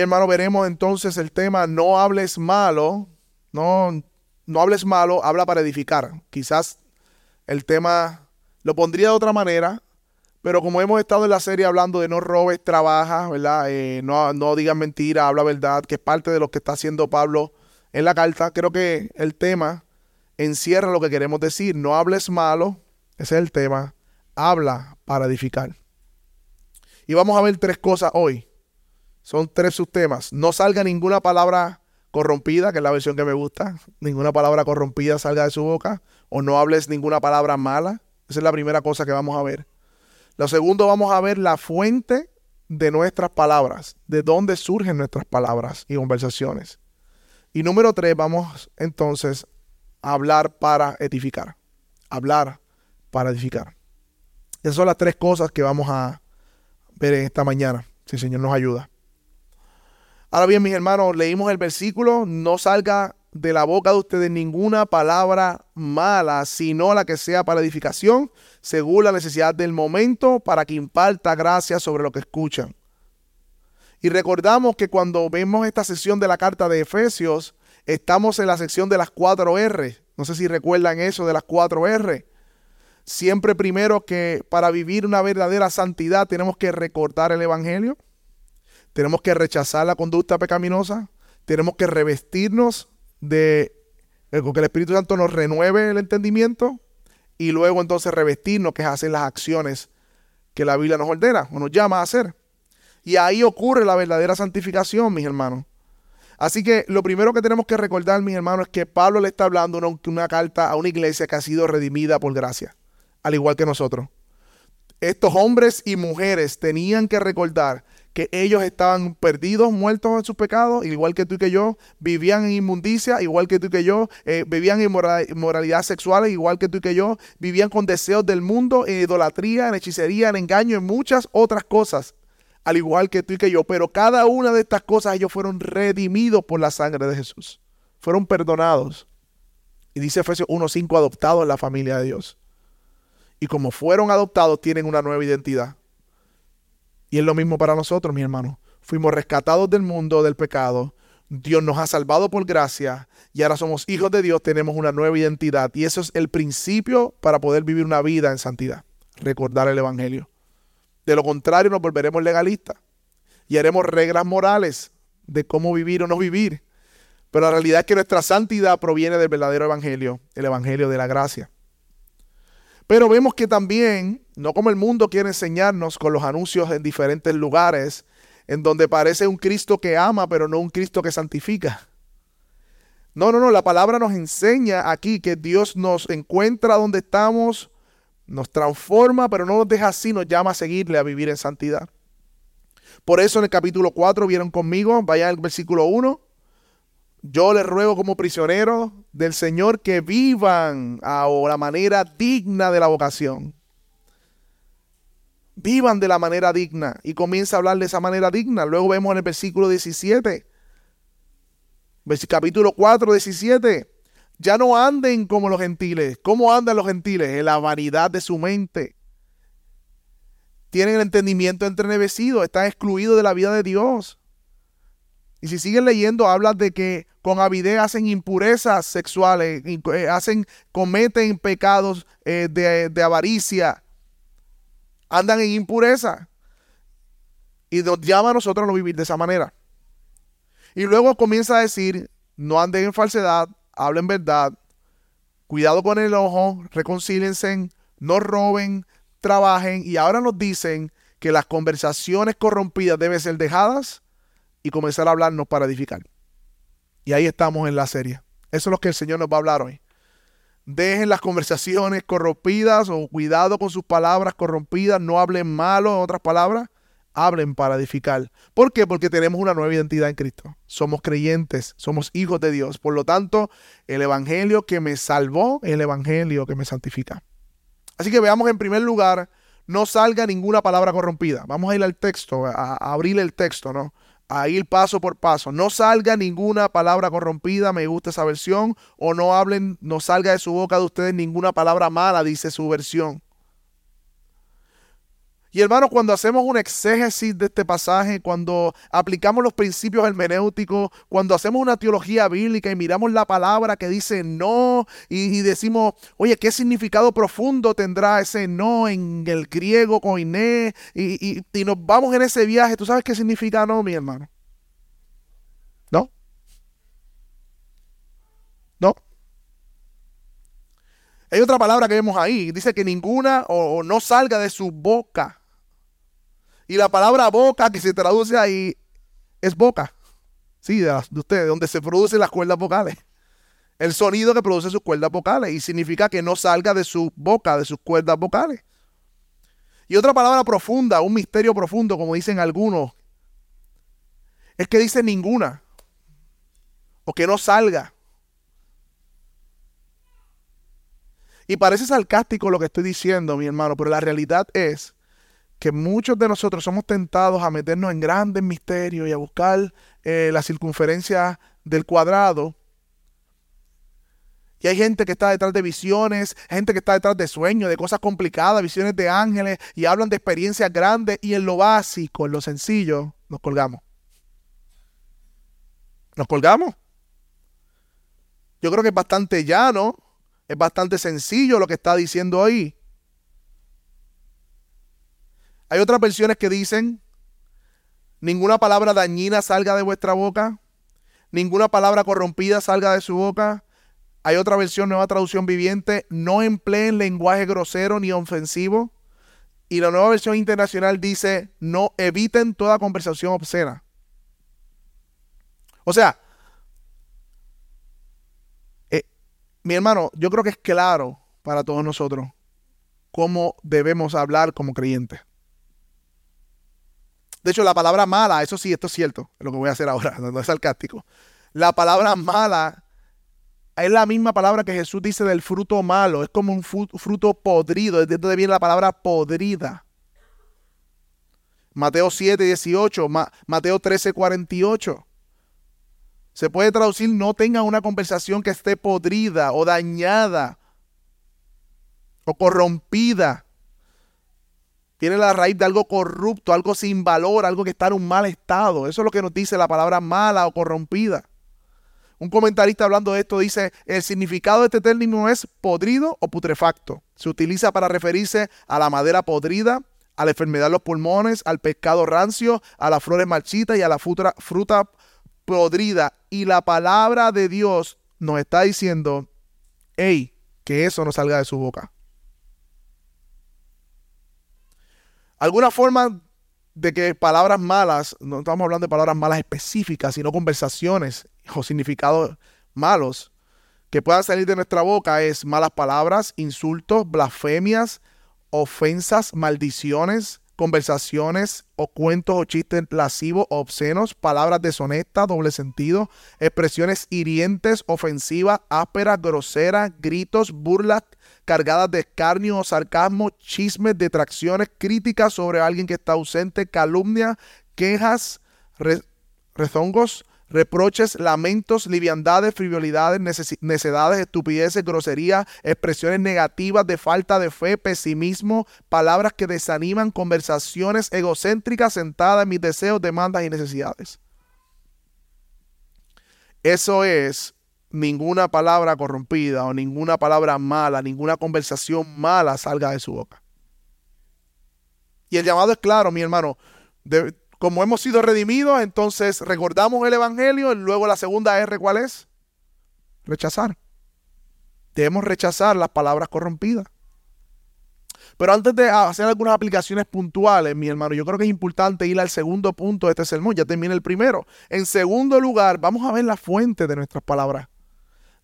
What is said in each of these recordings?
Hermano, veremos entonces el tema no hables malo, no, no hables malo, habla para edificar. Quizás el tema lo pondría de otra manera, pero como hemos estado en la serie hablando de no robes, trabaja, ¿verdad? Eh, no, no digas mentira, habla verdad, que es parte de lo que está haciendo Pablo en la carta, creo que el tema encierra lo que queremos decir. No hables malo, ese es el tema. Habla para edificar. Y vamos a ver tres cosas hoy. Son tres subtemas. No salga ninguna palabra corrompida, que es la versión que me gusta. Ninguna palabra corrompida salga de su boca. O no hables ninguna palabra mala. Esa es la primera cosa que vamos a ver. Lo segundo, vamos a ver la fuente de nuestras palabras, de dónde surgen nuestras palabras y conversaciones. Y número tres, vamos entonces a hablar para edificar. Hablar para edificar. Esas son las tres cosas que vamos a ver esta mañana, si el Señor nos ayuda. Ahora bien, mis hermanos, leímos el versículo, no salga de la boca de ustedes ninguna palabra mala, sino la que sea para edificación, según la necesidad del momento, para que imparta gracia sobre lo que escuchan. Y recordamos que cuando vemos esta sesión de la carta de Efesios, estamos en la sección de las cuatro R. No sé si recuerdan eso de las cuatro R. Siempre primero que para vivir una verdadera santidad tenemos que recordar el Evangelio, tenemos que rechazar la conducta pecaminosa, tenemos que revestirnos de eh, que el Espíritu Santo nos renueve el entendimiento y luego entonces revestirnos, que es hacer las acciones que la Biblia nos ordena o nos llama a hacer. Y ahí ocurre la verdadera santificación, mis hermanos. Así que lo primero que tenemos que recordar, mis hermanos, es que Pablo le está hablando una, una carta a una iglesia que ha sido redimida por gracia, al igual que nosotros. Estos hombres y mujeres tenían que recordar que ellos estaban perdidos, muertos en sus pecados, igual que tú y que yo, vivían en inmundicia, igual que tú y que yo, eh, vivían en inmoralidad sexual, igual que tú y que yo, vivían con deseos del mundo, en idolatría, en hechicería, en engaño, en muchas otras cosas, al igual que tú y que yo. Pero cada una de estas cosas ellos fueron redimidos por la sangre de Jesús, fueron perdonados. Y dice Efesios 1.5, adoptados en la familia de Dios. Y como fueron adoptados, tienen una nueva identidad. Y es lo mismo para nosotros, mi hermano. Fuimos rescatados del mundo del pecado. Dios nos ha salvado por gracia y ahora somos hijos de Dios, tenemos una nueva identidad y eso es el principio para poder vivir una vida en santidad, recordar el Evangelio. De lo contrario nos volveremos legalistas y haremos reglas morales de cómo vivir o no vivir. Pero la realidad es que nuestra santidad proviene del verdadero Evangelio, el Evangelio de la gracia. Pero vemos que también, no como el mundo quiere enseñarnos con los anuncios en diferentes lugares, en donde parece un Cristo que ama, pero no un Cristo que santifica. No, no, no, la palabra nos enseña aquí que Dios nos encuentra donde estamos, nos transforma, pero no nos deja así, nos llama a seguirle, a vivir en santidad. Por eso en el capítulo 4 vieron conmigo, vaya al versículo 1, yo les ruego como prisioneros del Señor que vivan a la manera digna de la vocación. Vivan de la manera digna. Y comienza a hablar de esa manera digna. Luego vemos en el versículo 17. Capítulo 4, 17. Ya no anden como los gentiles. ¿Cómo andan los gentiles? En la vanidad de su mente. Tienen el entendimiento entrenevecido. Están excluidos de la vida de Dios. Y si siguen leyendo, habla de que con avidez hacen impurezas sexuales, eh, hacen, cometen pecados eh, de, avaricia, andan en impureza. Y nos llama a nosotros a no vivir de esa manera. Y luego comienza a decir, no anden en falsedad, hablen verdad, cuidado con el ojo, reconcílense, no roben, trabajen. Y ahora nos dicen que las conversaciones corrompidas deben ser dejadas y comenzar a hablarnos para edificar. Y ahí estamos en la serie. Eso es lo que el Señor nos va a hablar hoy. Dejen las conversaciones corrompidas o cuidado con sus palabras corrompidas. No hablen malo, en otras palabras. Hablen para edificar. ¿Por qué? Porque tenemos una nueva identidad en Cristo. Somos creyentes, somos hijos de Dios. Por lo tanto, el Evangelio que me salvó es el Evangelio que me santifica. Así que veamos en primer lugar, no salga ninguna palabra corrompida. Vamos a ir al texto, a, a abrir el texto, ¿no? A ir paso por paso. No salga ninguna palabra corrompida, me gusta esa versión, o no hablen, no salga de su boca de ustedes ninguna palabra mala, dice su versión. Y hermanos, cuando hacemos un exégesis de este pasaje, cuando aplicamos los principios hermenéuticos, cuando hacemos una teología bíblica y miramos la palabra que dice no y, decimos, oye, ¿qué significado profundo tendrá ese no en el griego koiné? Y, y, y nos vamos en ese viaje, ¿tú sabes qué significa no, mi hermano? ¿No? ¿No? Hay otra palabra que vemos ahí, dice que ninguna o, no salga de su boca. Y la palabra boca que se traduce ahí es boca. Sí, de, ustedes, donde se producen las cuerdas vocales. El sonido que produce sus cuerdas vocales. Y significa que no salga de su boca, de sus cuerdas vocales. Y otra palabra profunda, un misterio profundo, como dicen algunos, es que dice ninguna. O que no salga. Y parece sarcástico lo que estoy diciendo, mi hermano, pero la realidad es que muchos de nosotros somos tentados a meternos en grandes misterios y a buscar eh, la circunferencia del cuadrado. Y hay gente que está detrás de visiones, gente que está detrás de sueños, de cosas complicadas, visiones de ángeles, y hablan de experiencias grandes, y en lo básico, en lo sencillo, nos colgamos. ¿Nos colgamos? Yo creo que es bastante llano es bastante sencillo lo que está diciendo ahí. Hay otras versiones que dicen, ninguna palabra dañina salga de vuestra boca, ninguna palabra corrompida salga de su boca. Hay otra versión, nueva traducción viviente, no empleen lenguaje grosero ni ofensivo. Y la nueva versión internacional dice, no eviten toda conversación obscena. O sea, Mi hermano, yo creo que es claro para todos nosotros cómo debemos hablar como creyentes. De hecho, la palabra mala, eso sí, esto es cierto, es lo que voy a hacer ahora, no es sarcástico. La palabra mala es la misma palabra que Jesús dice del fruto malo, es como un fruto podrido, desde donde viene la palabra podrida. Mateo 7, 18, Mateo 13, 48. Se puede traducir no tengan una conversación que esté podrida o dañada o corrompida. Tiene la raíz de algo corrupto, algo sin valor, algo que está en un mal estado. Eso es lo que nos dice la palabra mala o corrompida. Un comentarista hablando de esto dice, el significado de este término es podrido o putrefacto. Se utiliza para referirse a la madera podrida, a la enfermedad de los pulmones, al pescado rancio, a las flores marchitas y a la fruta, fruta podrida. Y la palabra de Dios nos está diciendo, hey, que eso no salga de su boca. Alguna forma de que palabras malas, no estamos hablando de palabras malas específicas, sino conversaciones o significados malos que puedan salir de nuestra boca es malas palabras, insultos, blasfemias, ofensas, maldiciones, conversaciones o cuentos o chistes lascivos obscenos, palabras deshonestas, doble sentido, expresiones hirientes, ofensivas, ásperas, groseras, gritos, burlas cargadas de escarnio o sarcasmo, chismes, detracciones, críticas sobre alguien que está ausente, calumnia, quejas, rezongos, reproches, lamentos, liviandades, frivolidades, necedades, estupideces, groserías, expresiones negativas de falta de fe, pesimismo, palabras que desaniman, conversaciones egocéntricas sentadas en mis deseos, demandas y necesidades. Eso es ninguna palabra corrompida o ninguna palabra mala, ninguna conversación mala salga de su boca. Y el llamado es claro, mi hermano. Como hemos sido redimidos, entonces recordamos el Evangelio y luego la segunda R, ¿cuál es? Rechazar. Debemos rechazar las palabras corrompidas. Pero antes de hacer algunas aplicaciones puntuales, mi hermano, yo creo que es importante ir al segundo punto de este sermón. Ya termina el primero. En segundo lugar, vamos a ver la fuente de nuestras palabras.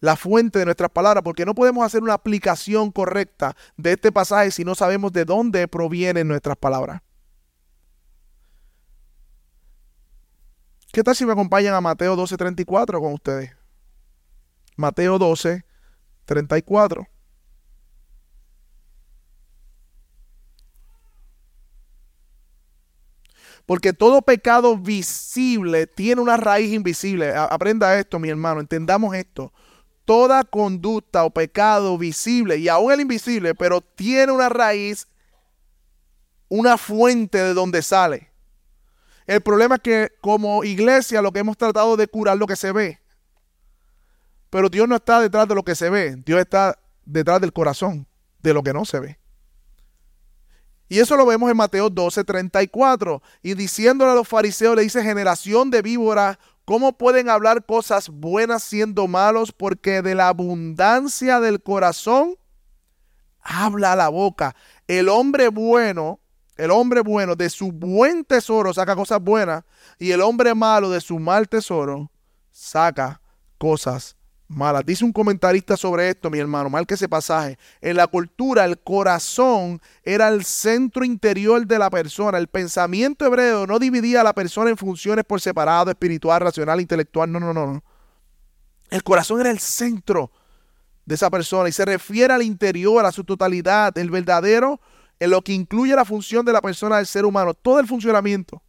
La fuente de nuestras palabras, porque no podemos hacer una aplicación correcta de este pasaje si no sabemos de dónde provienen nuestras palabras. ¿Qué tal si me acompañan a Mateo 12:34 con ustedes? Mateo 12:34. Porque todo pecado visible tiene una raíz invisible. Aprenda esto, mi hermano, entendamos esto. Toda conducta o pecado visible, y aún el invisible, pero tiene una raíz una fuente de donde sale. El problema es que como iglesia lo que hemos tratado de curar lo que se ve. Pero Dios no está detrás de lo que se ve, Dios está detrás del corazón, de lo que no se ve. Y eso lo vemos en Mateo 12, 34. Y diciéndole a los fariseos, le dice, generación de víboras, ¿cómo pueden hablar cosas buenas siendo malos? Porque de la abundancia del corazón habla la boca. El hombre bueno, el hombre bueno de su buen tesoro saca cosas buenas. Y el hombre malo de su mal tesoro saca cosas malas. Dice un comentarista sobre esto, mi hermano, mal que ese pasaje. En la cultura, el corazón era el centro interior de la persona. El pensamiento hebreo no dividía a la persona en funciones por separado, espiritual, racional, intelectual. No, no, no. El corazón era el centro de esa persona y se refiere al interior, a su totalidad, el verdadero, en lo que incluye la función de la persona del ser humano. Todo el funcionamiento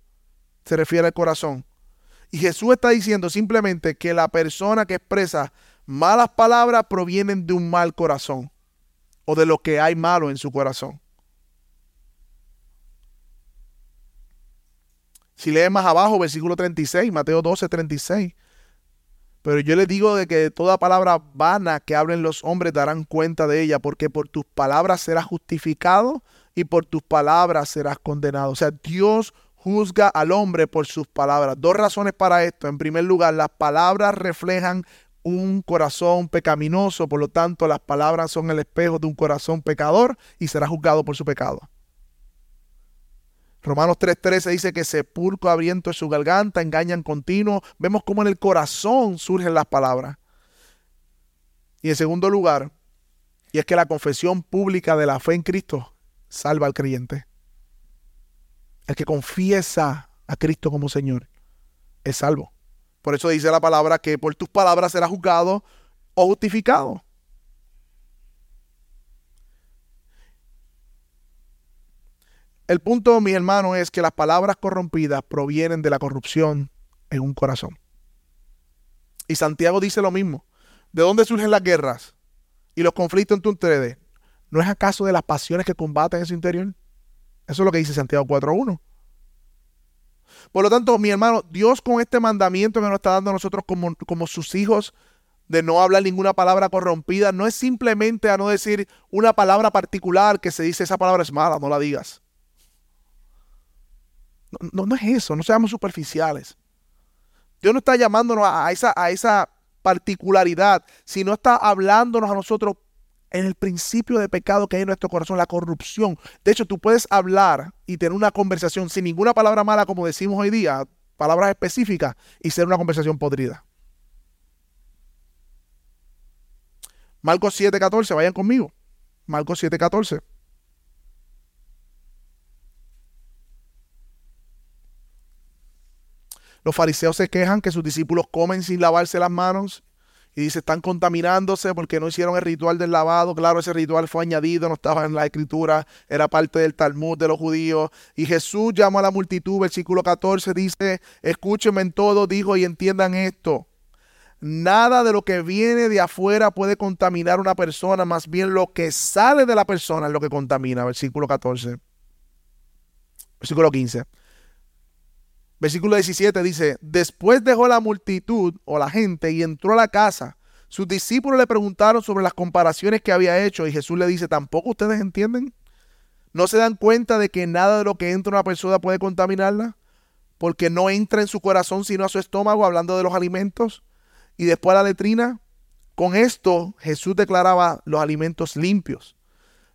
se refiere al corazón. Y Jesús está diciendo simplemente que la persona que expresa malas palabras provienen de un mal corazón o de lo que hay malo en su corazón. Si lee más abajo, versículo 36, Mateo 12, 36. Pero yo les digo de que toda palabra vana que hablen los hombres darán cuenta de ella, porque por tus palabras serás justificado y por tus palabras serás condenado. O sea, Dios juzga al hombre por sus palabras. Dos razones para esto. En primer lugar, las palabras reflejan un corazón pecaminoso, por lo tanto las palabras son el espejo de un corazón pecador y será juzgado por su pecado. Romanos 3:13 dice que sepulcro abriento en su garganta, engañan continuo. Vemos cómo en el corazón surgen las palabras. Y en segundo lugar, y es que la confesión pública de la fe en Cristo salva al creyente. El que confiesa a Cristo como Señor es salvo. Por eso dice la palabra que por tus palabras será juzgado o justificado. El punto, mi hermano, es que las palabras corrompidas provienen de la corrupción en un corazón. Y Santiago dice lo mismo. ¿De dónde surgen las guerras y los conflictos entre ustedes? ¿No es acaso de las pasiones que combaten en su interior? Eso es lo que dice Santiago 4.1. Por lo tanto, mi hermano, Dios con este mandamiento que nos está dando a nosotros como, como sus hijos, de no hablar ninguna palabra corrompida, no es simplemente a no decir una palabra particular que se dice esa palabra es mala, no la digas. No, no, es eso, no seamos superficiales. Dios no está llamándonos a esa, a esa particularidad, sino está hablándonos a nosotros en el principio de pecado que hay en nuestro corazón, la corrupción. De hecho, tú puedes hablar y tener una conversación sin ninguna palabra mala, como decimos hoy día, palabras específicas, y ser una conversación podrida. Marcos 7:14, vayan conmigo. Marcos 7:14. Los fariseos se quejan que sus discípulos comen sin lavarse las manos y dice, están contaminándose porque no hicieron el ritual del lavado. Claro, ese ritual fue añadido, no estaba en la escritura, era parte del Talmud de los judíos. Y Jesús llamó a la multitud, versículo 14 dice, escúchenme en todo, dijo, y entiendan esto. Nada de lo que viene de afuera puede contaminar a una persona, más bien lo que sale de la persona es lo que contamina. Versículo 14. Versículo 15. Versículo 17 dice, después dejó la multitud o la gente y entró a la casa. Sus discípulos le preguntaron sobre las comparaciones que había hecho y Jesús le dice, ¿tampoco ustedes entienden? ¿No se dan cuenta de que nada de lo que entra en una persona puede contaminarla? Porque no entra en su corazón sino a su estómago, hablando de los alimentos. Y después a la letrina. Con esto Jesús declaraba los alimentos limpios.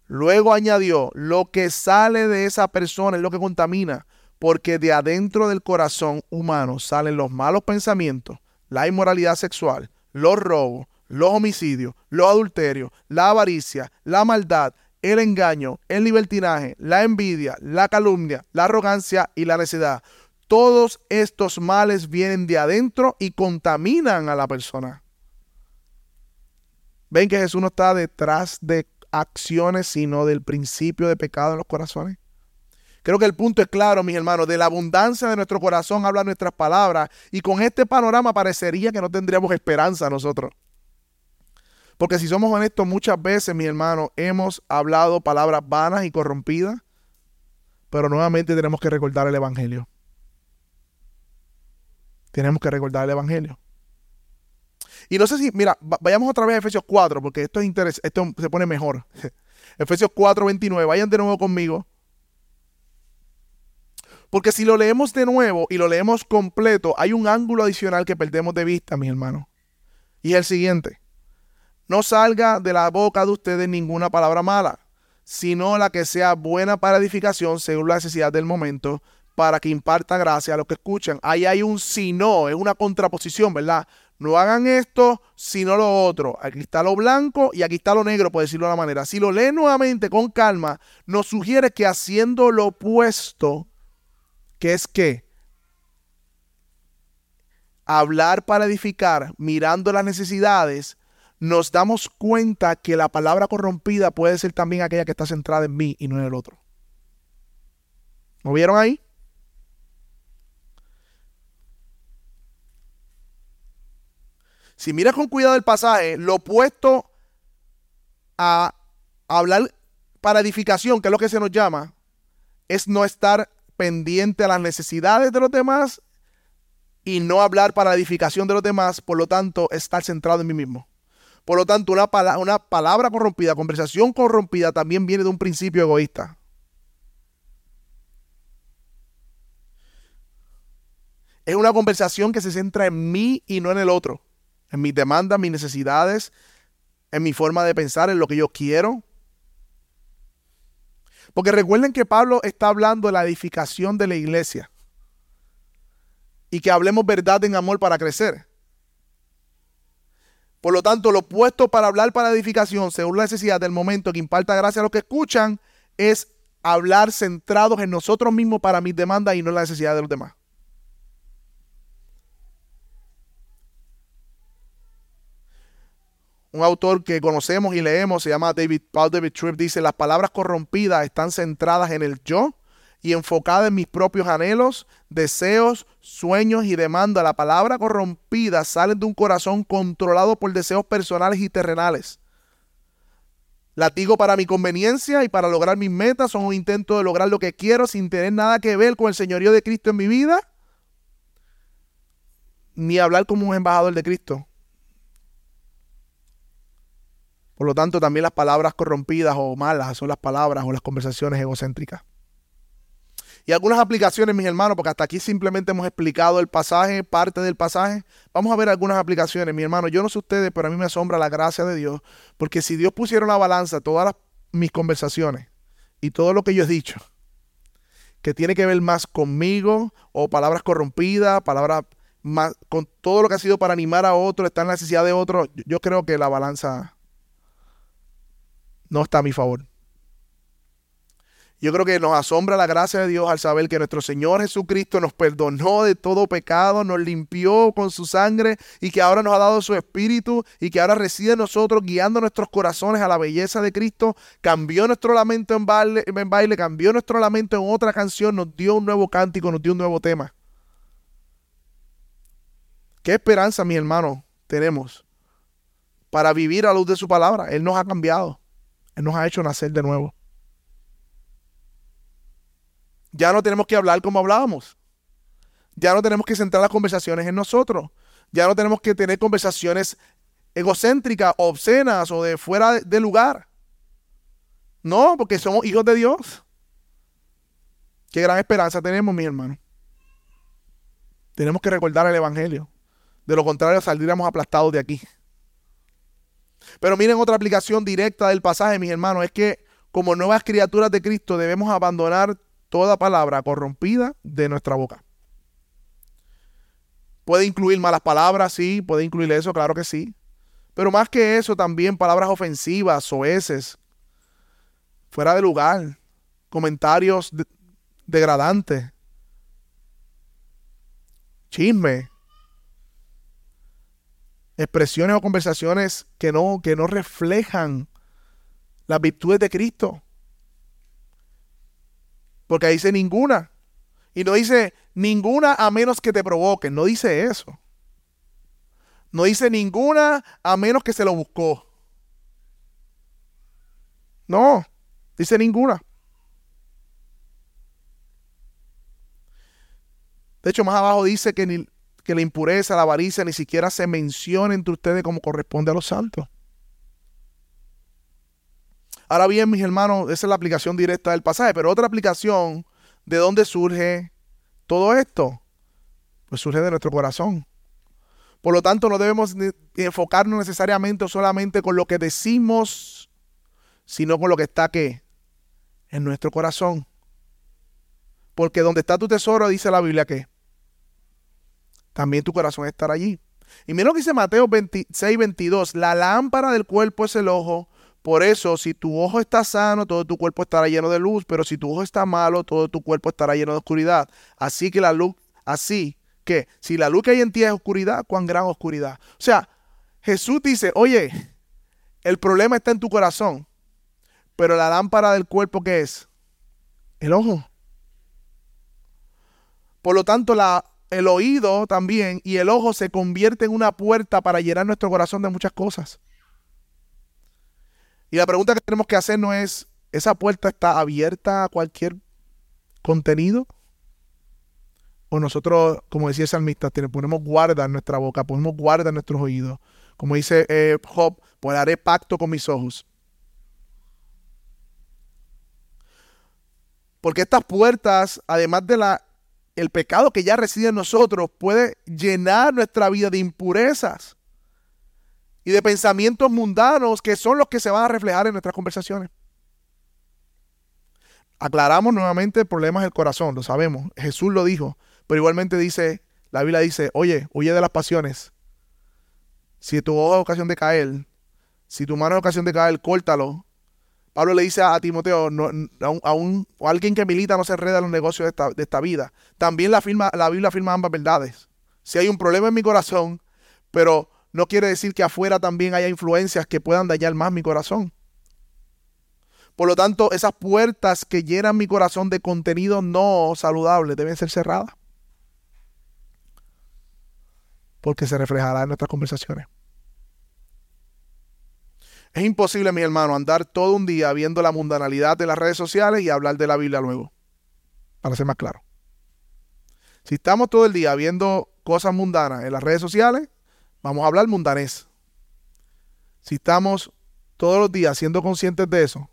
Luego añadió, lo que sale de esa persona es lo que contamina porque de adentro del corazón humano salen los malos pensamientos, la inmoralidad sexual, los robos, los homicidios, los adulterios, la avaricia, la maldad, el engaño, el libertinaje, la envidia, la calumnia, la arrogancia y la necedad. Todos estos males vienen de adentro y contaminan a la persona. ¿Ven que Jesús no está detrás de acciones, sino del principio de pecado en los corazones? Creo que el punto es claro, mis hermanos, de la abundancia de nuestro corazón hablan nuestras palabras y con este panorama parecería que no tendríamos esperanza nosotros. Porque si somos honestos, muchas veces, mis hermanos, hemos hablado palabras vanas y corrompidas, Pero nuevamente tenemos que recordar el Evangelio. Tenemos que recordar el Evangelio. Y no sé si, mira, vayamos otra vez a Efesios 4, porque esto es interesante, esto se pone mejor. Efesios 4, 29, vayan de nuevo conmigo. Porque si lo leemos de nuevo y lo leemos completo, hay un ángulo adicional que perdemos de vista, mis hermanos. Y es el siguiente. No salga de la boca de ustedes ninguna palabra mala, sino la que sea buena para edificación según la necesidad del momento, para que imparta gracia a los que escuchan. Ahí hay un si no, es una contraposición, ¿verdad? No hagan esto, sino lo otro. Aquí está lo blanco y aquí está lo negro, por decirlo de una manera. Si lo leen nuevamente con calma, nos sugiere que haciendo lo opuesto, que es que hablar para edificar, mirando las necesidades, nos damos cuenta que la palabra corrompida puede ser también aquella que está centrada en mí y no en el otro. ¿Lo vieron ahí? Si miras con cuidado el pasaje, lo opuesto a hablar para edificación, que es lo que se nos llama, es no estar pendiente a las necesidades de los demás y no hablar para la edificación de los demás, por lo tanto, estar centrado en mí mismo. Por lo tanto, una, una palabra corrompida, conversación corrompida, también viene de un principio egoísta. Es una conversación que se centra en mí y no en el otro en mis demandas, mis necesidades, en mi forma de pensar, en lo que yo quiero. Porque recuerden que Pablo está hablando de la edificación de la iglesia y que hablemos verdad en amor para crecer. Por lo tanto, lo opuesto para hablar para edificación, según la necesidad del momento que imparta gracia a los que escuchan, es hablar centrados en nosotros mismos para mis demandas y no en la necesidad de los demás. Un autor que conocemos y leemos, se llama David Paul David Tripp, dice, las palabras corrompidas están centradas en el yo y enfocadas en mis propios anhelos, deseos, sueños y demandas. La palabra corrompida sale de un corazón controlado por deseos personales y terrenales. Latigo para mi conveniencia y para lograr mis metas son un intento de lograr lo que quiero sin tener nada que ver con el señorío de Cristo en mi vida, ni hablar como un embajador de Cristo. Por lo tanto, también las palabras corrompidas o malas son las palabras o las conversaciones egocéntricas. Y algunas aplicaciones, mis hermanos, porque hasta aquí simplemente hemos explicado el pasaje, parte del pasaje. Vamos a ver algunas aplicaciones, mi hermano. Yo no sé ustedes, pero a mí me asombra la gracia de Dios, porque si Dios pusiera una balanza todas mis conversaciones y todo lo que yo he dicho, que tiene que ver más conmigo o palabras corrompidas, palabras más con todo lo que ha sido para animar a otro, estar en la necesidad de otro, yo creo que la balanza no está a mi favor. Yo creo que nos asombra la gracia de Dios al saber que nuestro Señor Jesucristo nos perdonó de todo pecado, nos limpió con su sangre y que ahora nos ha dado su espíritu y que ahora reside en nosotros guiando nuestros corazones a la belleza de Cristo. Cambió nuestro lamento en baile, en baile, cambió nuestro lamento en otra canción, nos dio un nuevo cántico, nos dio un nuevo tema. ¿Qué esperanza, mi hermano, tenemos para vivir a luz de su palabra? Él nos ha cambiado nos ha hecho nacer de nuevo. Ya no tenemos que hablar como hablábamos. Ya no tenemos que centrar las conversaciones en nosotros. Ya no tenemos que tener conversaciones egocéntricas, obscenas o de fuera de lugar. No, porque somos hijos de Dios. Qué gran esperanza tenemos, mi hermano. Tenemos que recordar el Evangelio. De lo contrario, saldríamos aplastados de aquí. Pero miren otra aplicación directa del pasaje, mis hermanos, es que como nuevas criaturas de Cristo debemos abandonar toda palabra corrompida de nuestra boca. Puede incluir malas palabras, sí, puede incluir eso, claro que sí. Pero más que eso, también palabras ofensivas, soeces, fuera de lugar, comentarios degradantes, chisme, expresiones o conversaciones que no, que no reflejan las virtudes de Cristo. Porque ahí dice ninguna. Y no dice ninguna a menos que te provoquen. No dice eso. No dice ninguna a menos que se lo buscó. No, dice ninguna. De hecho, más abajo dice que, ni, que la impureza, la avaricia, ni siquiera se menciona entre ustedes como corresponde a los santos. Ahora bien, mis hermanos, esa es la aplicación directa del pasaje, pero otra aplicación, ¿de dónde surge todo esto? Pues surge de nuestro corazón. Por lo tanto, no debemos enfocarnos necesariamente solamente con lo que decimos, sino con lo que está ¿qué? en nuestro corazón. Porque donde está tu tesoro, dice la Biblia que también tu corazón estará allí. Y mira lo que dice Mateo 26, 22. La lámpara del cuerpo es el ojo. Por eso, si tu ojo está sano, todo tu cuerpo estará lleno de luz, pero si tu ojo está malo, todo tu cuerpo estará lleno de oscuridad. Así que la luz, así que si la luz que hay en ti es oscuridad, cuán gran oscuridad. O sea, Jesús dice, oye, el problema está en tu corazón, pero la lámpara del cuerpo, ¿qué es? El ojo. Por lo tanto, la, el oído también y el ojo se convierte en una puerta para llenar nuestro corazón de muchas cosas. Y la pregunta que tenemos que hacer no es, ¿esa puerta está abierta a cualquier contenido? O nosotros, como decía el salmista, ponemos guarda en nuestra boca, ponemos guarda en nuestros oídos. Como dice eh, Job, pues haré pacto con mis ojos. Porque estas puertas, además de la el pecado que ya reside en nosotros, puede llenar nuestra vida de impurezas y de pensamientos mundanos que son los que se van a reflejar en nuestras conversaciones. Aclaramos nuevamente el problema del corazón, lo sabemos. Jesús lo dijo, pero igualmente dice, la Biblia dice, oye, huye de las pasiones. Si tu ojo es ocasión de caer, si tu mano es ocasión de caer, córtalo. Pablo le dice a, Timoteo, a, un, alguien que milita no se enreda en los negocios de esta, de esta vida. También la, firma, la Biblia afirma ambas verdades. Si hay un problema en mi corazón, pero no quiere decir que afuera también haya influencias que puedan dañar más mi corazón. Por lo tanto, esas puertas que llenan mi corazón de contenido no saludable deben ser cerradas. Porque se reflejará en nuestras conversaciones. Es imposible, mi hermano, andar todo un día viendo la mundanalidad de las redes sociales y hablar de la Biblia luego. Para ser más claro. Si estamos todo el día viendo cosas mundanas en las redes sociales, Vamos a hablar mundanés. Si estamos todos los días siendo conscientes de eso,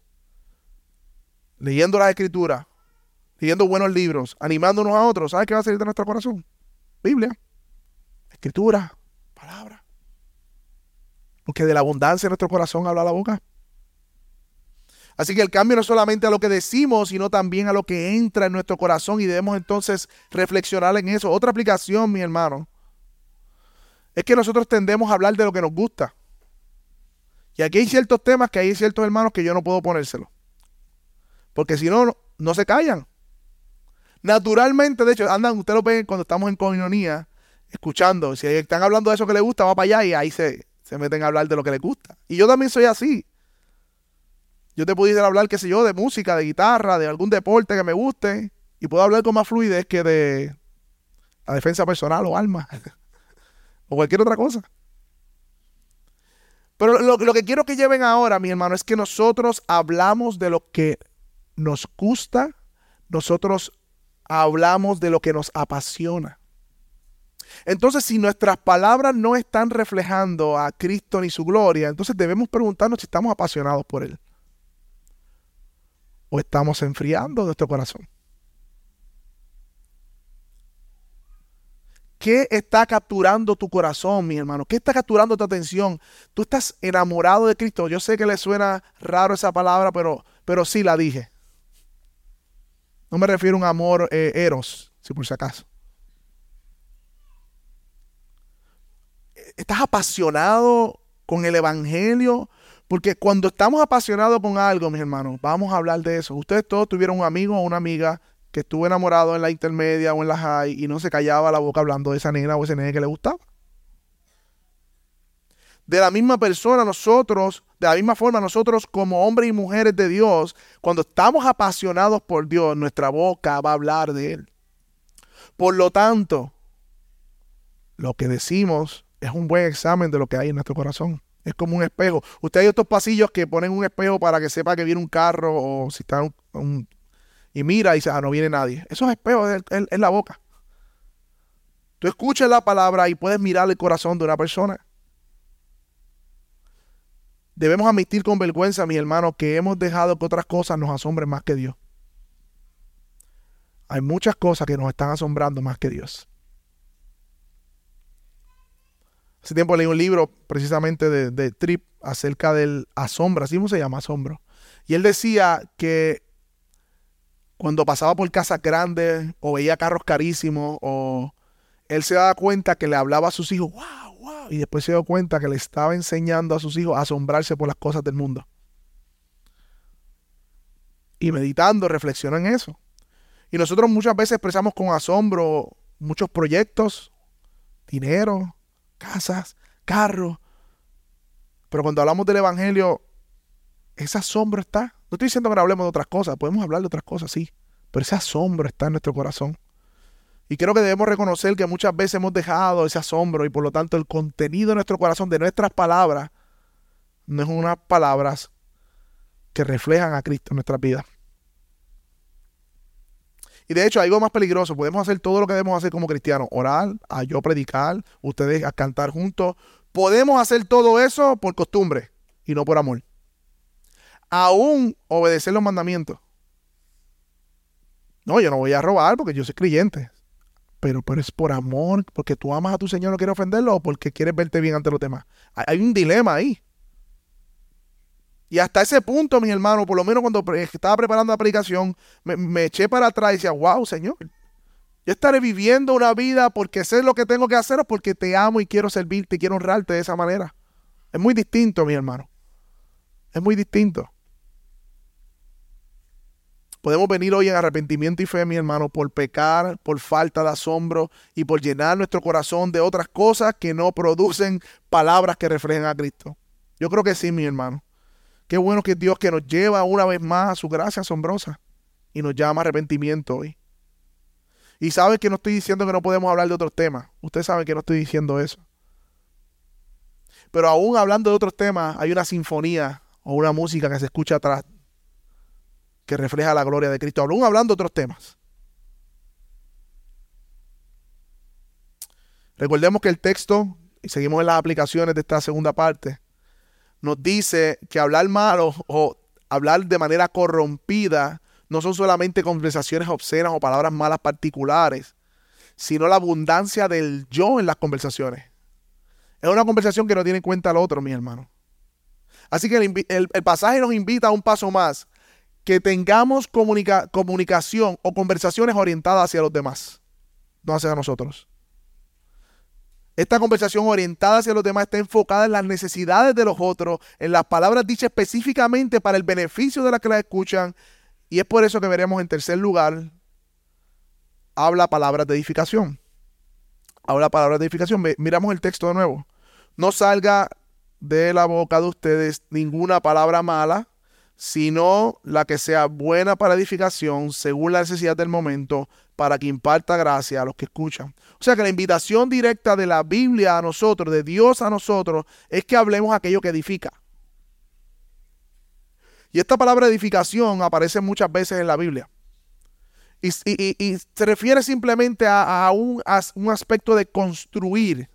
leyendo las escrituras, leyendo buenos libros, animándonos a otros, ¿sabes qué va a salir de nuestro corazón? Biblia, escritura. Porque de la abundancia de nuestro corazón habla la boca. Así que el cambio no es solamente a lo que decimos, sino también a lo que entra en nuestro corazón y debemos entonces reflexionar en eso. Otra aplicación, mi hermano, es que nosotros tendemos a hablar de lo que nos gusta. Y aquí hay ciertos temas que hay ciertos hermanos que yo no puedo ponérselo. Porque si no, no, se callan. Naturalmente, de hecho, andan, ustedes lo ven cuando estamos en comunionía, escuchando. Si están hablando de eso que les gusta, va para allá y ahí se, se meten a hablar de lo que les gusta. Y yo también soy así. Yo te pudiera hablar, qué sé yo, de música, de guitarra, de algún deporte que me guste. Y puedo hablar con más fluidez que de la defensa personal o alma. o cualquier otra cosa. Pero lo, que quiero que lleven ahora, mi hermano, es que nosotros hablamos de lo que nos gusta, nosotros hablamos de lo que nos apasiona. Entonces, si nuestras palabras no están reflejando a Cristo ni su gloria, entonces debemos preguntarnos si estamos apasionados por Él. O estamos enfriando nuestro corazón. ¿Qué está capturando tu corazón, mi hermano? ¿Qué está capturando tu atención? Tú estás enamorado de Cristo. Yo sé que le suena raro esa palabra, pero, pero sí la dije. No me refiero a un amor eh, eros, si por si acaso. ¿Estás apasionado con el Evangelio? Porque cuando estamos apasionados con algo, mis hermanos, vamos a hablar de eso. Ustedes todos tuvieron un amigo o una amiga que estuvo enamorado en la intermedia o en la high y no se callaba la boca hablando de esa nena o ese nene que le gustaba. De la misma persona, nosotros, de la misma forma, nosotros como hombres y mujeres de Dios, cuando estamos apasionados por Dios, nuestra boca va a hablar de Él. Por lo tanto, lo que decimos es un buen examen de lo que hay en nuestro corazón. Es como un espejo. Usted hay estos pasillos que ponen un espejo para que sepa que viene un carro o si está un, y mira y dice, ah, no viene nadie. Esos espejos es, es la boca. Tú escuchas la palabra y puedes mirar el corazón de una persona. Debemos admitir con vergüenza, mis hermanos, que hemos dejado que otras cosas nos asombren más que Dios. Hay muchas cosas que nos están asombrando más que Dios. Hace tiempo leí un libro precisamente de, de Trip acerca del asombro, así como se llama, asombro. Y él decía que cuando pasaba por casas grandes o veía carros carísimos o él se daba cuenta que le hablaba a sus hijos, wow, wow, y después se dio cuenta que le estaba enseñando a sus hijos a asombrarse por las cosas del mundo. Y meditando, reflexionó en eso. Y nosotros muchas veces expresamos con asombro muchos proyectos, dinero, casas, carros. Pero cuando hablamos del Evangelio, ese asombro está. No estoy diciendo que no hablemos de otras cosas, podemos hablar de otras cosas, sí. Pero ese asombro está en nuestro corazón. Y creo que debemos reconocer que muchas veces hemos dejado ese asombro y por lo tanto el contenido de nuestro corazón, de nuestras palabras, no es unas palabras que reflejan a Cristo en nuestra vida. Y de hecho, algo más peligroso, podemos hacer todo lo que debemos hacer como cristianos, orar, a yo predicar, ustedes a cantar juntos. Podemos hacer todo eso por costumbre y no por amor. Aún obedecer los mandamientos. No, yo no voy a robar porque yo soy creyente pero, pero es por amor, porque tú amas a tu Señor, no quieres ofenderlo, o porque quieres verte bien ante los demás. Hay un dilema ahí. Y hasta ese punto, mis hermanos, por lo menos cuando estaba preparando la predicación, me, eché para atrás y decía, wow, Señor, yo estaré viviendo una vida porque sé lo que tengo que hacer o porque te amo y quiero servirte y quiero honrarte de esa manera. Es muy distinto, mi hermano. Es muy distinto. Podemos venir hoy en arrepentimiento y fe, mi hermano, por pecar, por falta de asombro y por llenar nuestro corazón de otras cosas que no producen palabras que reflejen a Cristo. Yo creo que sí, mi hermano. Qué bueno que Dios que nos lleva una vez más a su gracia asombrosa y nos llama a arrepentimiento hoy. Y sabe que no estoy diciendo que no podemos hablar de otros temas. Usted sabe que no estoy diciendo eso. Pero aún hablando de otros temas, hay una sinfonía o una música que se escucha atrás que refleja la gloria de Cristo. Aún hablando de otros temas. Recordemos que el texto, y seguimos en las aplicaciones de esta segunda parte, nos dice que hablar malo o hablar de manera corrompida no son solamente conversaciones obscenas o palabras malas particulares, sino la abundancia del yo en las conversaciones. Es una conversación que no tiene en cuenta al otro, mi hermano. Así que el, pasaje nos invita a un paso más que tengamos comunicación o conversaciones orientadas hacia los demás, no hacia nosotros. Esta conversación orientada hacia los demás está enfocada en las necesidades de los otros, en las palabras dichas específicamente para el beneficio de las que las escuchan. Y es por eso que veremos en tercer lugar, habla palabras de edificación. Habla palabras de edificación. Miramos el texto de nuevo. No salga de la boca de ustedes ninguna palabra mala, sino la que sea buena para edificación según la necesidad del momento, para que imparta gracia a los que escuchan. O sea que la invitación directa de la Biblia a nosotros, de Dios a nosotros, es que hablemos aquello que edifica. Y esta palabra edificación aparece muchas veces en la Biblia. Y, se refiere simplemente a, un, a un aspecto de construir,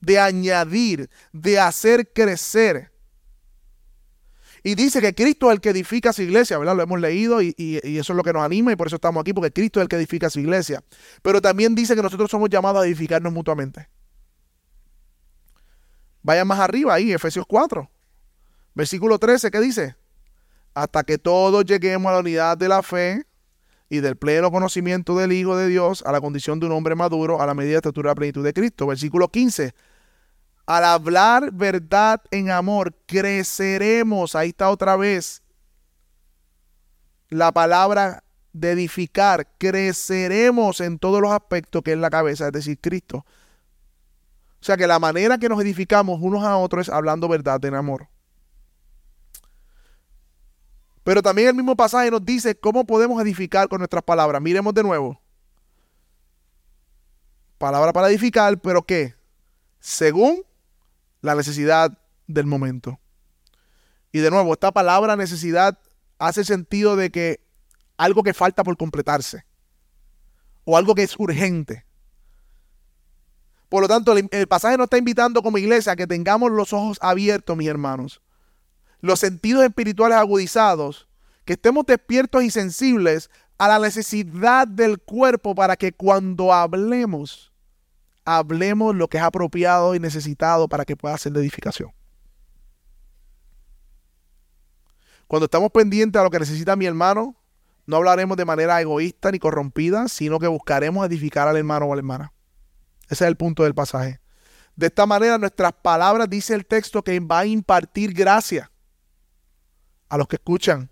de añadir, de hacer crecer. Y dice que Cristo es el que edifica su iglesia, ¿verdad? Lo hemos leído y, eso es lo que nos anima y por eso estamos aquí, porque Cristo es el que edifica su iglesia. Pero también dice que nosotros somos llamados a edificarnos mutuamente. Vayan más arriba ahí, Efesios 4, versículo 13, ¿qué dice? Hasta que todos lleguemos a la unidad de la fe y del pleno conocimiento del Hijo de Dios, a la condición de un hombre maduro, a la medida de estatura de la plenitud de Cristo. Versículo 15 al hablar verdad en amor, creceremos. Ahí está otra vez la palabra de edificar. Creceremos en todos los aspectos que es la cabeza, es decir, Cristo. O sea que la manera que nos edificamos unos a otros es hablando verdad en amor. Pero también el mismo pasaje nos dice cómo podemos edificar con nuestras palabras. Miremos de nuevo. Palabra para edificar, pero ¿qué? Según la necesidad del momento. Y de nuevo, esta palabra necesidad hace sentido de que algo que falta por completarse o algo que es urgente. Por lo tanto, el, pasaje nos está invitando como iglesia a que tengamos los ojos abiertos, mis hermanos. Los sentidos espirituales agudizados. Que estemos despiertos y sensibles a la necesidad del cuerpo para que cuando hablemos, hablemos lo que es apropiado y necesitado para que pueda ser de edificación. Cuando estamos pendientes a lo que necesita mi hermano, no hablaremos de manera egoísta ni corrompida, sino que buscaremos edificar al hermano o a la hermana. Ese es el punto del pasaje. De esta manera nuestras palabras, dice el texto, que va a impartir gracia a los que escuchan.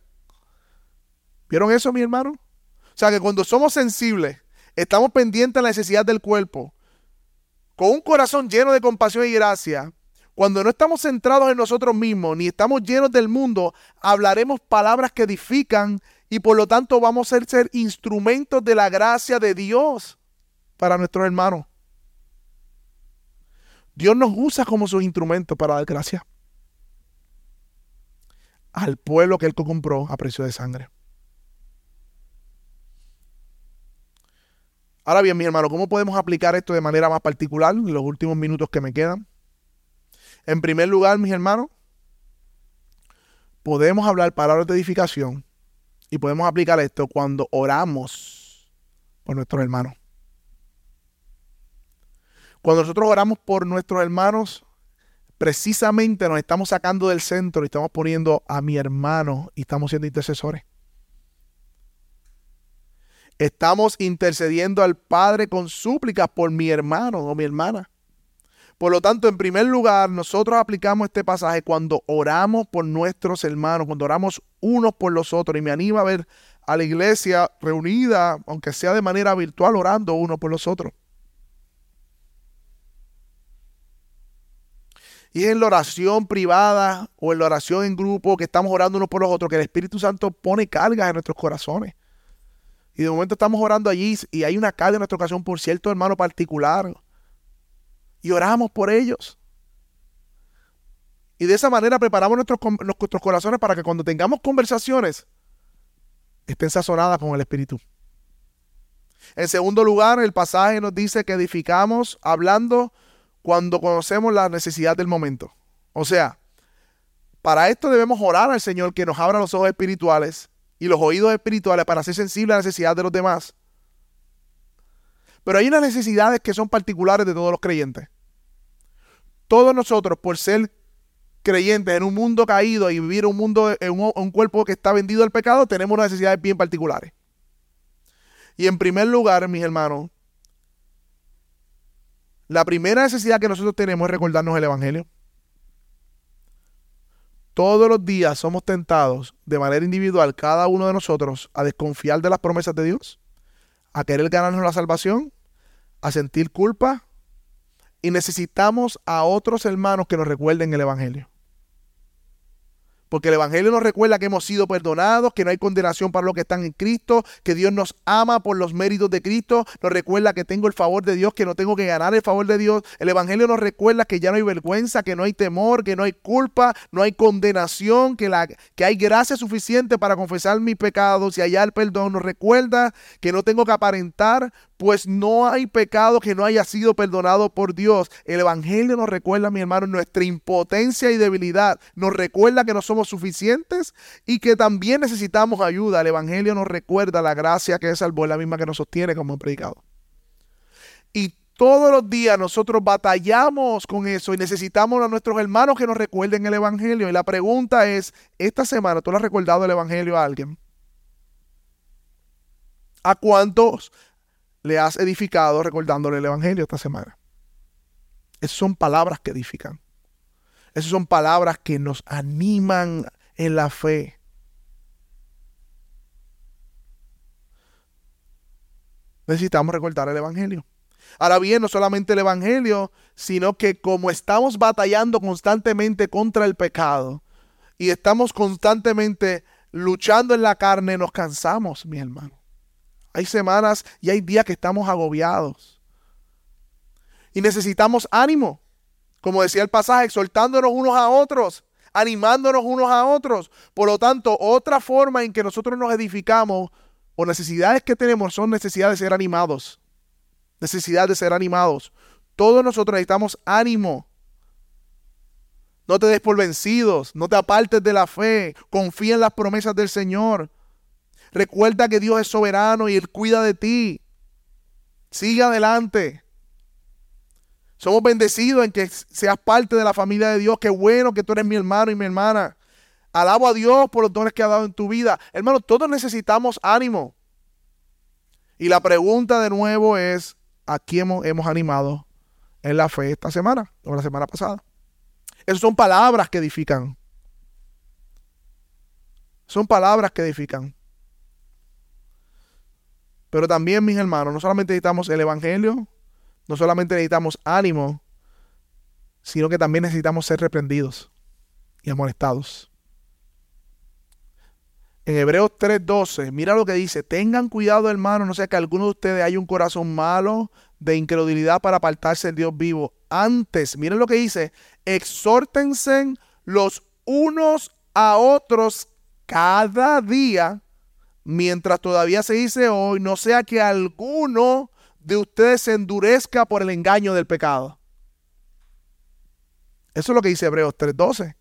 ¿Vieron eso, mi hermano? O sea que cuando somos sensibles, estamos pendientes a la necesidad del cuerpo, con un corazón lleno de compasión y gracia, cuando no estamos centrados en nosotros mismos, ni estamos llenos del mundo, hablaremos palabras que edifican y por lo tanto vamos a ser instrumentos de la gracia de Dios para nuestros hermanos. Dios nos usa como sus instrumentos para dar gracia al pueblo que Él compró a precio de sangre. Ahora bien, mi hermano, ¿cómo podemos aplicar esto de manera más particular en los últimos minutos que me quedan? En primer lugar, mis hermanos, podemos hablar palabras de edificación y podemos aplicar esto cuando oramos por nuestros hermanos. Cuando nosotros oramos por nuestros hermanos, precisamente nos estamos sacando del centro y estamos poniendo a mi hermano y estamos siendo intercesores. Estamos intercediendo al Padre con súplicas por mi hermano o mi hermana. Por lo tanto, en primer lugar, nosotros aplicamos este pasaje cuando oramos por nuestros hermanos, cuando oramos unos por los otros. Y me anima a ver a la iglesia reunida, aunque sea de manera virtual, orando unos por los otros. Y es en la oración privada o en la oración en grupo que estamos orando unos por los otros que el Espíritu Santo pone cargas en nuestros corazones. Y de momento estamos orando allí y hay una carga en nuestra ocasión por cierto hermano particular. Y oramos por ellos. Y de esa manera preparamos nuestros, nuestros corazones para que cuando tengamos conversaciones estén sazonadas con el Espíritu. En segundo lugar, el pasaje nos dice que edificamos hablando cuando conocemos la necesidad del momento. O sea, para esto debemos orar al Señor que nos abra los ojos espirituales y los oídos espirituales para ser sensibles a la necesidad de los demás. Pero hay unas necesidades que son particulares de todos los creyentes. Todos nosotros, por ser creyentes en un mundo caído y vivir un mundo, en un, cuerpo que está vendido al pecado, tenemos unas necesidades bien particulares. Y en primer lugar, mis hermanos, la primera necesidad que nosotros tenemos es recordarnos el Evangelio. Todos los días somos tentados de manera individual, cada uno de nosotros, a desconfiar de las promesas de Dios, a querer ganarnos la salvación, a sentir culpa y necesitamos a otros hermanos que nos recuerden el Evangelio. Porque el Evangelio nos recuerda que hemos sido perdonados, que no hay condenación para los que están en Cristo, que Dios nos ama por los méritos de Cristo. Nos recuerda que tengo el favor de Dios, que no tengo que ganar el favor de Dios. El Evangelio nos recuerda que ya no hay vergüenza, que no hay temor, que no hay culpa, no hay condenación, que, la, que hay gracia suficiente para confesar mis pecados y hallar perdón. Nos recuerda que no tengo que aparentar pues no hay pecado que no haya sido perdonado por Dios. El Evangelio nos recuerda, mi hermano, nuestra impotencia y debilidad. Nos recuerda que no somos suficientes y que también necesitamos ayuda. El Evangelio nos recuerda la gracia que es salvó, la misma que nos sostiene como predicado. Y todos los días nosotros batallamos con eso y necesitamos a nuestros hermanos que nos recuerden el Evangelio. Y la pregunta es, esta semana, ¿tú le has recordado el Evangelio a alguien? ¿A cuántos le has edificado recordándole el Evangelio esta semana. Esas son palabras que edifican. Esas son palabras que nos animan en la fe. Necesitamos recordar el Evangelio. Ahora bien, no solamente el Evangelio, sino que como estamos batallando constantemente contra el pecado y estamos constantemente luchando en la carne, nos cansamos, mi hermano. Hay semanas y hay días que estamos agobiados. Y necesitamos ánimo. Como decía el pasaje, exhortándonos unos a otros, animándonos unos a otros. Por lo tanto, otra forma en que nosotros nos edificamos o necesidades que tenemos son necesidades de ser animados. Necesidad de ser animados. Todos nosotros necesitamos ánimo. No te des por vencidos, no te apartes de la fe, confía en las promesas del Señor. Recuerda que Dios es soberano y Él cuida de ti. Sigue adelante. Somos bendecidos en que seas parte de la familia de Dios. Qué bueno que tú eres mi hermano y mi hermana. Alabo a Dios por los dones que ha dado en tu vida. Hermano, todos necesitamos ánimo. Y la pregunta de nuevo es, ¿a quién hemos, animado en la fe esta semana o la semana pasada? Esas son palabras que edifican. Son palabras que edifican. Pero también, mis hermanos, no solamente necesitamos el Evangelio, no solamente necesitamos ánimo, sino que también necesitamos ser reprendidos y amonestados. En Hebreos 3:12, mira lo que dice, tengan cuidado hermanos, no sea que alguno de ustedes haya un corazón malo de incredulidad para apartarse del Dios vivo. Antes, miren lo que dice, exhórtense los unos a otros cada día, mientras todavía se dice hoy, no sea que alguno de ustedes se endurezca por el engaño del pecado. Eso es lo que dice Hebreos 3:12.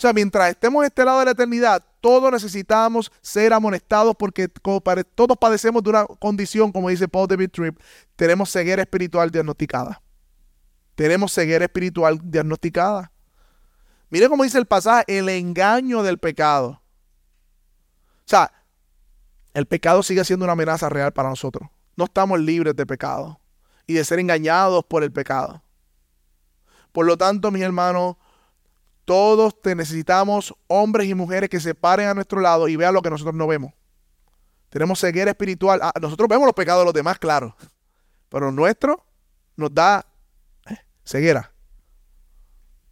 O sea, mientras estemos este lado de la eternidad, todos necesitamos ser amonestados porque todos padecemos de una condición, como dice Paul David Tripp, tenemos ceguera espiritual diagnosticada. Tenemos ceguera espiritual diagnosticada. Mire cómo dice el pasaje, el engaño del pecado. O sea, el pecado sigue siendo una amenaza real para nosotros. No estamos libres de pecado y de ser engañados por el pecado. Por lo tanto, mis hermanos, todos te necesitamos hombres y mujeres que se paren a nuestro lado y vean lo que nosotros no vemos. Tenemos ceguera espiritual. Ah, nosotros vemos los pecados de los demás, claro. Pero nuestro nos da eh, ceguera.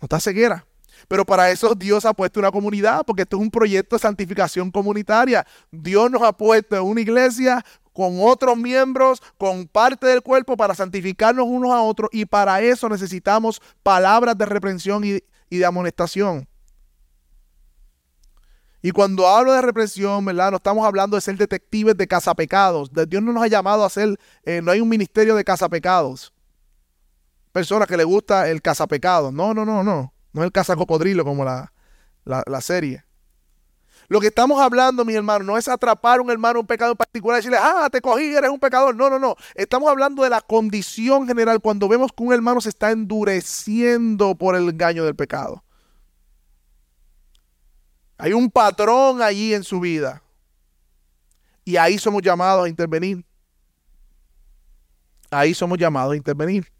Nos da ceguera. Pero para eso Dios ha puesto una comunidad, porque esto es un proyecto de santificación comunitaria. Dios nos ha puesto una iglesia con otros miembros, con parte del cuerpo para santificarnos unos a otros y para eso necesitamos palabras de reprensión y, de amonestación. Y cuando hablo de represión, ¿verdad? No estamos hablando de ser detectives de cazapecados. Dios no nos ha llamado a ser, eh, no hay un ministerio de cazapecados. Personas que le gusta el cazapecados. No, no, no, no. No es el cazacocodrilo como la, la, la serie. Lo que estamos hablando, mis hermanos, no es atrapar a un hermano un pecado en particular y decirle, ah, te cogí, eres un pecador. No, no, no. Estamos hablando de la condición general cuando vemos que un hermano se está endureciendo por el engaño del pecado. Hay un patrón allí en su vida. Y ahí somos llamados a intervenir. Ahí somos llamados a intervenir.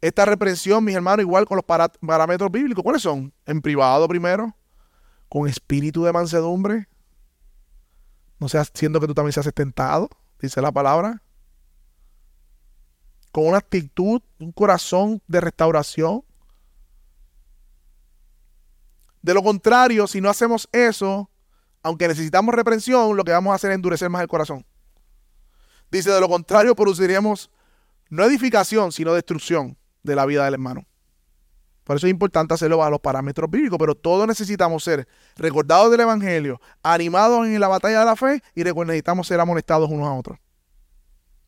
Esta reprensión, mis hermanos, igual con los parámetros bíblicos. ¿Cuáles son? En privado primero, con espíritu de mansedumbre. No seas siendo que tú también seas tentado, dice la palabra. Con una actitud, un corazón de restauración. De lo contrario, si no hacemos eso, aunque necesitamos reprensión, lo que vamos a hacer es endurecer más el corazón. Dice, de lo contrario, produciríamos no edificación, sino destrucción de la vida del hermano. Por eso es importante hacerlo a los parámetros bíblicos, pero todos necesitamos ser recordados del Evangelio, animados en la batalla de la fe y necesitamos ser amonestados unos a otros.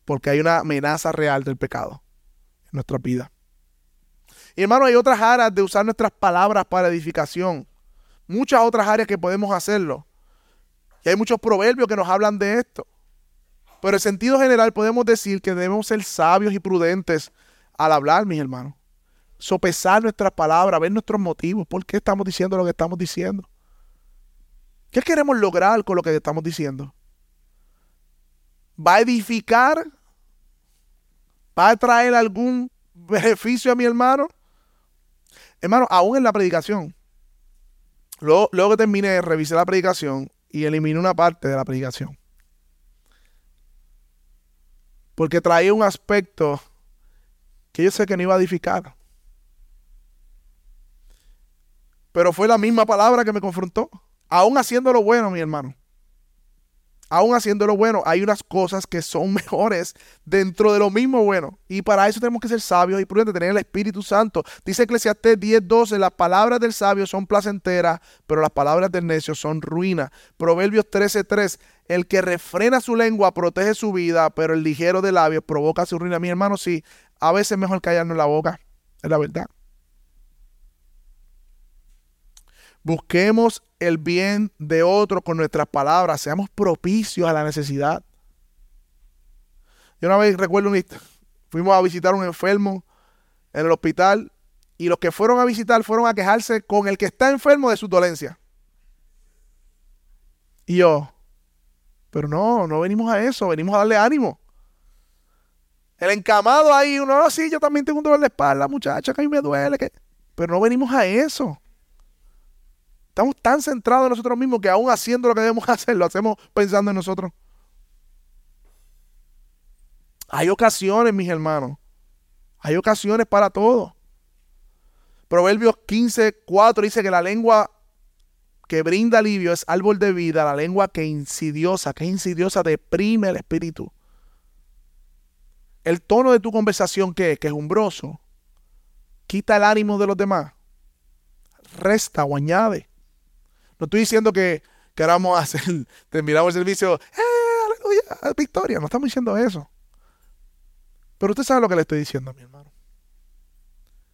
Porque hay una amenaza real del pecado en nuestra vida. Y hermano, hay otras áreas de usar nuestras palabras para edificación. Muchas otras áreas que podemos hacerlo. Y hay muchos proverbios que nos hablan de esto. Pero en sentido general podemos decir que debemos ser sabios y prudentes al hablar, mis hermanos. Sopesar nuestras palabras, ver nuestros motivos, por qué estamos diciendo lo que estamos diciendo. ¿Qué queremos lograr con lo que estamos diciendo? ¿Va a edificar? ¿Va a traer algún beneficio a mi hermano? Hermano, aún en la predicación. Luego, luego que terminé, revisé la predicación y eliminé una parte de la predicación. Porque traía un aspecto que yo sé que no iba a edificar. Pero fue la misma palabra que me confrontó, aún haciendo lo bueno, mi hermano. aún haciendo lo bueno, hay unas cosas que son mejores dentro de lo mismo bueno. Y para eso tenemos que ser sabios y prudentes, tener el Espíritu Santo. Dice Eclesiastés 10:12, las palabras del sabio son placenteras, pero las palabras del necio son ruina. Proverbios 13:3, el que refrena su lengua protege su vida, pero el ligero de labios provoca su ruina. Mi hermano, sí, a veces es mejor callarnos la boca, es la verdad. Busquemos el bien de otro con nuestras palabras. Seamos propicios a la necesidad. Yo una vez recuerdo, fuimos a visitar a un enfermo en el hospital y los que fueron a visitar fueron a quejarse con el que está enfermo de su dolencia. Y yo, pero no, no venimos a eso, venimos a darle ánimo. El encamado ahí, uno, no, sí, yo también tengo un dolor de espalda, muchacha, que a mí me duele. Que... Pero no venimos a eso. Estamos tan centrados en nosotros mismos que aún haciendo lo que debemos hacer, lo hacemos pensando en nosotros. Hay ocasiones, mis hermanos. Hay ocasiones para todo. Proverbios 15, 4 dice que la lengua que brinda alivio es árbol de vida, la lengua que insidiosa, que insidiosa deprime el espíritu. El tono de tu conversación que es quejumbroso, quita el ánimo de los demás, resta o añade. No estoy diciendo que queramos hacer, terminamos el servicio, ¡eh, victoria! No estamos diciendo eso. Pero usted sabe lo que le estoy diciendo, mi hermano.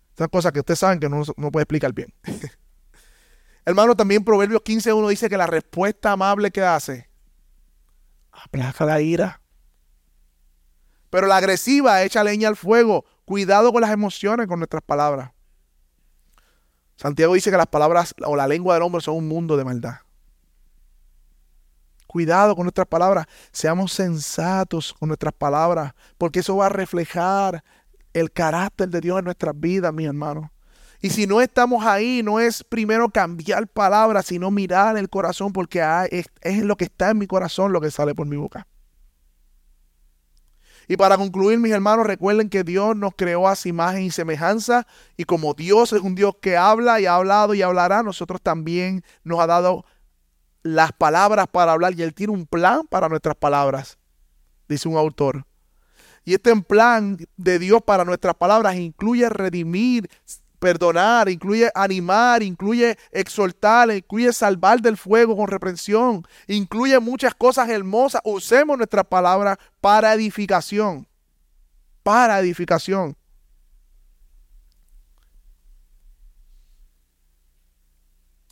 Estas cosas que ustedes saben que no, no puede explicar bien. hermano, también Proverbios 15.1 dice que la respuesta amable que hace aplaca la ira. Pero la agresiva echa leña al fuego. Cuidado con las emociones, con nuestras palabras. Santiago dice que las palabras o la lengua del hombre son un mundo de maldad. Cuidado con nuestras palabras, seamos sensatos con nuestras palabras, porque eso va a reflejar el carácter de Dios en nuestras vidas, mis hermanos. Y si no estamos ahí, no es primero cambiar palabras, sino mirar el corazón, porque es, es lo que está en mi corazón lo que sale por mi boca. Y para concluir, mis hermanos, recuerden que Dios nos creó a su imagen y semejanza. Y como Dios es un Dios que habla y ha hablado y hablará, nosotros también nos ha dado las palabras para hablar. Y Él tiene un plan para nuestras palabras, dice un autor. Y este plan de Dios para nuestras palabras incluye redimir, perdonar, incluye animar, incluye exhortar, incluye salvar del fuego con reprensión, incluye muchas cosas hermosas. Usemos nuestras palabras para edificación, para edificación.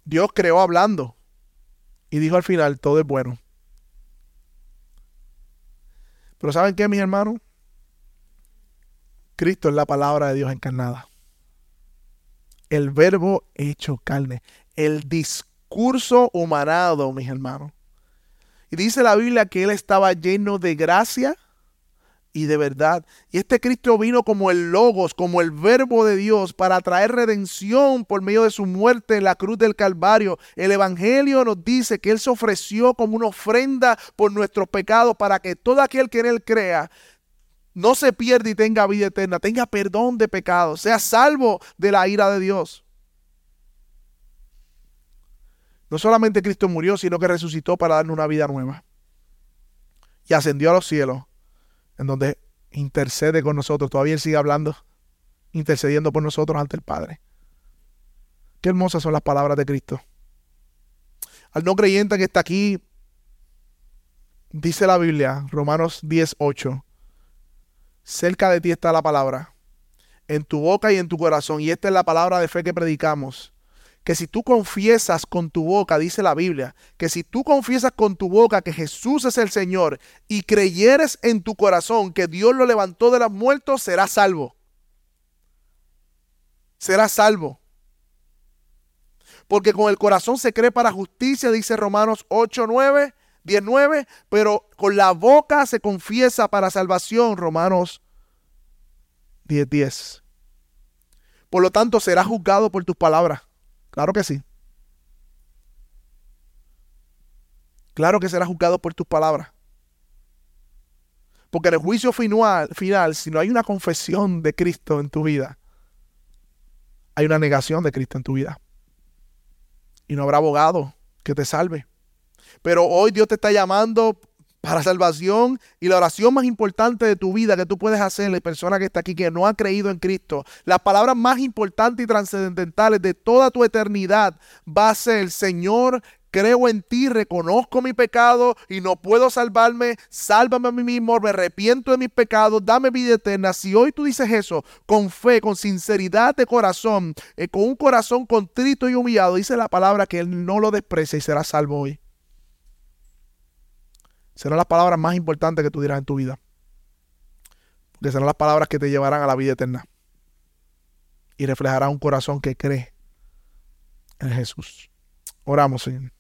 Dios creó hablando y dijo al final, todo es bueno. Pero ¿saben qué, mis hermanos? Cristo es la palabra de Dios encarnada el verbo hecho carne, el discurso humanado, mis hermanos. Y dice la Biblia que él estaba lleno de gracia y de verdad. Y este Cristo vino como el logos, como el verbo de Dios para traer redención por medio de su muerte en la cruz del Calvario. El Evangelio nos dice que Él se ofreció como una ofrenda por nuestros pecados para que todo aquel que en Él crea no se pierda y tenga vida eterna, tenga perdón de pecados, sea salvo de la ira de Dios. No solamente Cristo murió, sino que resucitó para darnos una vida nueva. Y ascendió a los cielos, en donde intercede con nosotros. Todavía Él sigue hablando, intercediendo por nosotros ante el Padre. Qué hermosas son las palabras de Cristo. Al no creyente que está aquí, dice la Biblia, Romanos 10:8 cerca de ti está la palabra, en tu boca y en tu corazón. Y esta es la palabra de fe que predicamos. Que si tú confiesas con tu boca, dice la Biblia, que si tú confiesas con tu boca que Jesús es el Señor y creyeres en tu corazón que Dios lo levantó de los muertos, serás salvo. Serás salvo. Porque con el corazón se cree para justicia, dice Romanos 8, 9 19, pero con la boca se confiesa para salvación, Romanos 10, 10. Por lo tanto, será juzgado por tus palabras. Claro que sí. Claro que será juzgado por tus palabras. Porque en el juicio final, final, si no hay una confesión de Cristo en tu vida, hay una negación de Cristo en tu vida. Y no habrá abogado que te salve. Pero hoy Dios te está llamando para salvación y la oración más importante de tu vida que tú puedes hacer, la persona que está aquí que no ha creído en Cristo, las palabras más importantes y trascendentales de toda tu eternidad va a ser, Señor, creo en ti, reconozco mi pecado y no puedo salvarme, sálvame a mí mismo, me arrepiento de mis pecados, dame vida eterna. Si hoy tú dices eso con fe, con sinceridad de corazón, eh, con un corazón contrito y humillado, dice la palabra que Él no lo desprecia y será salvo hoy. Serán las palabras más importantes que tú dirás en tu vida. Porque serán las palabras que te llevarán a la vida eterna. Y reflejará un corazón que cree en Jesús. Oramos, Señor.